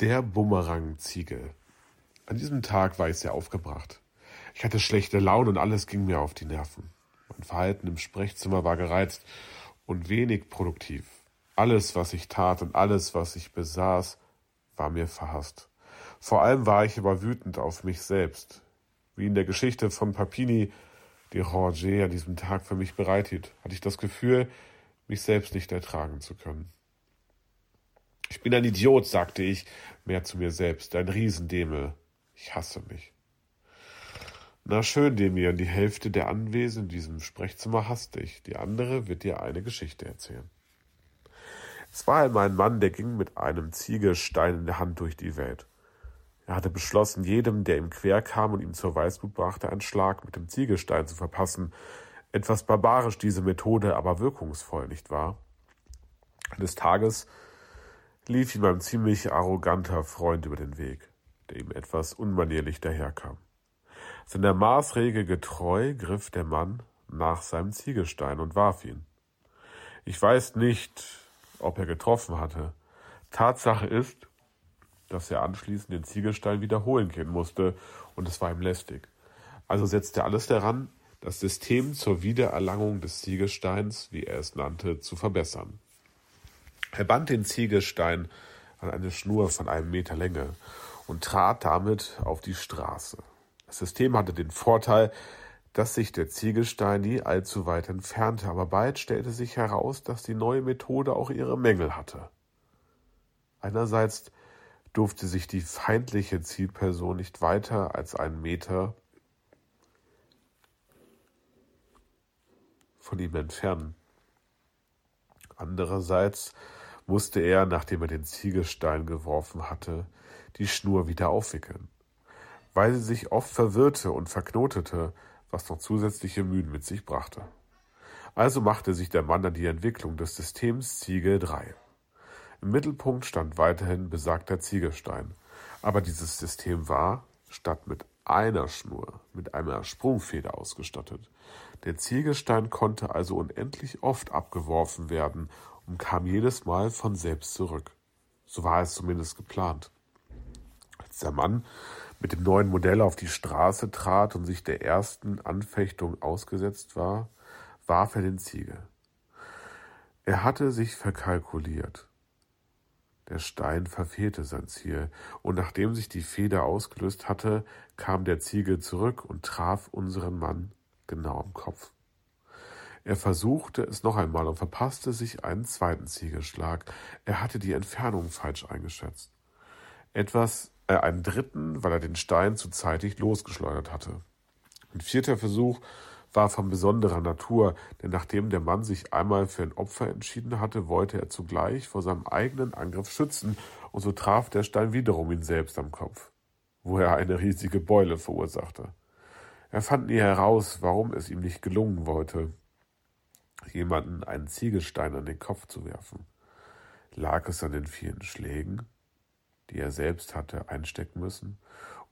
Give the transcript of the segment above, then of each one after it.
Der Bumerang-Ziegel. An diesem Tag war ich sehr aufgebracht. Ich hatte schlechte Laune und alles ging mir auf die Nerven. Mein Verhalten im Sprechzimmer war gereizt und wenig produktiv. Alles, was ich tat und alles, was ich besaß, war mir verhasst. Vor allem war ich aber wütend auf mich selbst. Wie in der Geschichte von Papini, die Roger an diesem Tag für mich bereithielt, hatte ich das Gefühl, mich selbst nicht ertragen zu können. Ich bin ein Idiot, sagte ich mehr zu mir selbst, ein Riesendemel. Ich hasse mich. Na schön, Demian, die Hälfte der Anwesenden in diesem Sprechzimmer hasst dich, die andere wird dir eine Geschichte erzählen. Es war einmal ein Mann, der ging mit einem Ziegelstein in der Hand durch die Welt. Er hatte beschlossen, jedem, der ihm quer kam und ihm zur Weißblut brachte, einen Schlag mit dem Ziegelstein zu verpassen. Etwas barbarisch diese Methode, aber wirkungsvoll, nicht wahr? Eines Tages lief ihm ein ziemlich arroganter Freund über den Weg, der ihm etwas unmanierlich daherkam. Seiner Maßregel getreu griff der Mann nach seinem Ziegelstein und warf ihn. Ich weiß nicht, ob er getroffen hatte. Tatsache ist, dass er anschließend den Ziegelstein wiederholen gehen musste, und es war ihm lästig. Also setzte er alles daran, das System zur Wiedererlangung des Ziegelsteins, wie er es nannte, zu verbessern. Er band den Ziegelstein an eine Schnur von einem Meter Länge und trat damit auf die Straße. Das System hatte den Vorteil, dass sich der Ziegelstein nie allzu weit entfernte, aber bald stellte sich heraus, dass die neue Methode auch ihre Mängel hatte. Einerseits durfte sich die feindliche Zielperson nicht weiter als einen Meter von ihm entfernen. Andererseits musste er, nachdem er den Ziegelstein geworfen hatte, die Schnur wieder aufwickeln. Weil sie sich oft verwirrte und verknotete, was noch zusätzliche Mühen mit sich brachte. Also machte sich der Mann an die Entwicklung des Systems Ziegel 3. Im Mittelpunkt stand weiterhin besagter Ziegelstein, aber dieses System war, statt mit einer Schnur, mit einer Sprungfeder ausgestattet. Der Ziegelstein konnte also unendlich oft abgeworfen werden und kam jedes Mal von selbst zurück. So war es zumindest geplant. Als der Mann mit dem neuen Modell auf die Straße trat und sich der ersten Anfechtung ausgesetzt war, warf er den Ziegel. Er hatte sich verkalkuliert. Der Stein verfehlte sein Ziel, und nachdem sich die Feder ausgelöst hatte, kam der Ziegel zurück und traf unseren Mann genau am Kopf. Er versuchte es noch einmal und verpasste sich einen zweiten Ziegelschlag. Er hatte die Entfernung falsch eingeschätzt. Etwas, äh, einen dritten, weil er den Stein zu zeitig losgeschleudert hatte. Ein vierter Versuch war von besonderer Natur, denn nachdem der Mann sich einmal für ein Opfer entschieden hatte, wollte er zugleich vor seinem eigenen Angriff schützen, und so traf der Stein wiederum ihn selbst am Kopf, wo er eine riesige Beule verursachte. Er fand nie heraus, warum es ihm nicht gelungen wollte, jemanden einen Ziegelstein an den Kopf zu werfen. Lag es an den vielen Schlägen, die er selbst hatte einstecken müssen,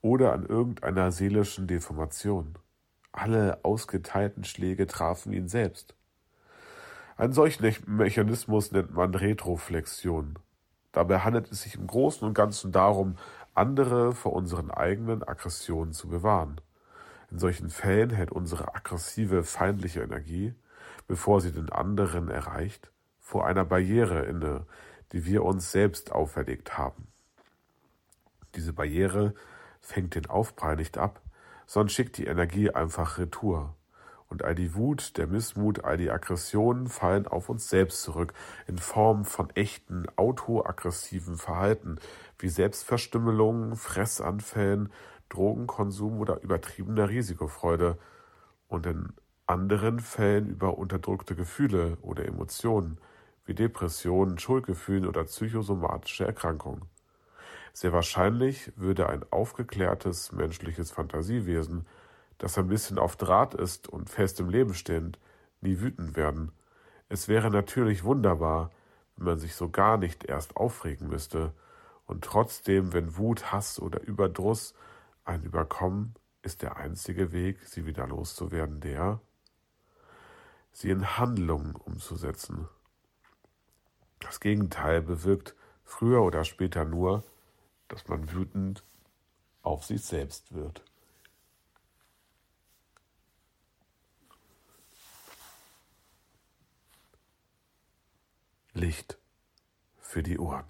oder an irgendeiner seelischen Deformation? Alle ausgeteilten Schläge trafen ihn selbst. Einen solchen Mechanismus nennt man Retroflexion. Dabei handelt es sich im Großen und Ganzen darum, andere vor unseren eigenen Aggressionen zu bewahren. In solchen Fällen hält unsere aggressive feindliche Energie, bevor sie den anderen erreicht, vor einer Barriere inne, die wir uns selbst auferlegt haben. Diese Barriere fängt den Aufprall nicht ab, sondern schickt die Energie einfach retour. Und all die Wut, der Missmut, all die Aggressionen fallen auf uns selbst zurück, in Form von echten autoaggressiven Verhalten, wie Selbstverstümmelungen, Fressanfällen, Drogenkonsum oder übertriebener Risikofreude und in anderen Fällen über unterdrückte Gefühle oder Emotionen, wie Depressionen, Schuldgefühlen oder psychosomatische Erkrankungen. Sehr wahrscheinlich würde ein aufgeklärtes menschliches Fantasiewesen, das ein bisschen auf Draht ist und fest im Leben stehend, nie wütend werden. Es wäre natürlich wunderbar, wenn man sich so gar nicht erst aufregen müsste, und trotzdem, wenn Wut, Hass oder Überdruss ein überkommen, ist der einzige Weg, sie wieder loszuwerden, der, sie in Handlungen umzusetzen. Das Gegenteil bewirkt früher oder später nur, dass man wütend auf sich selbst wird. Licht für die Ohren.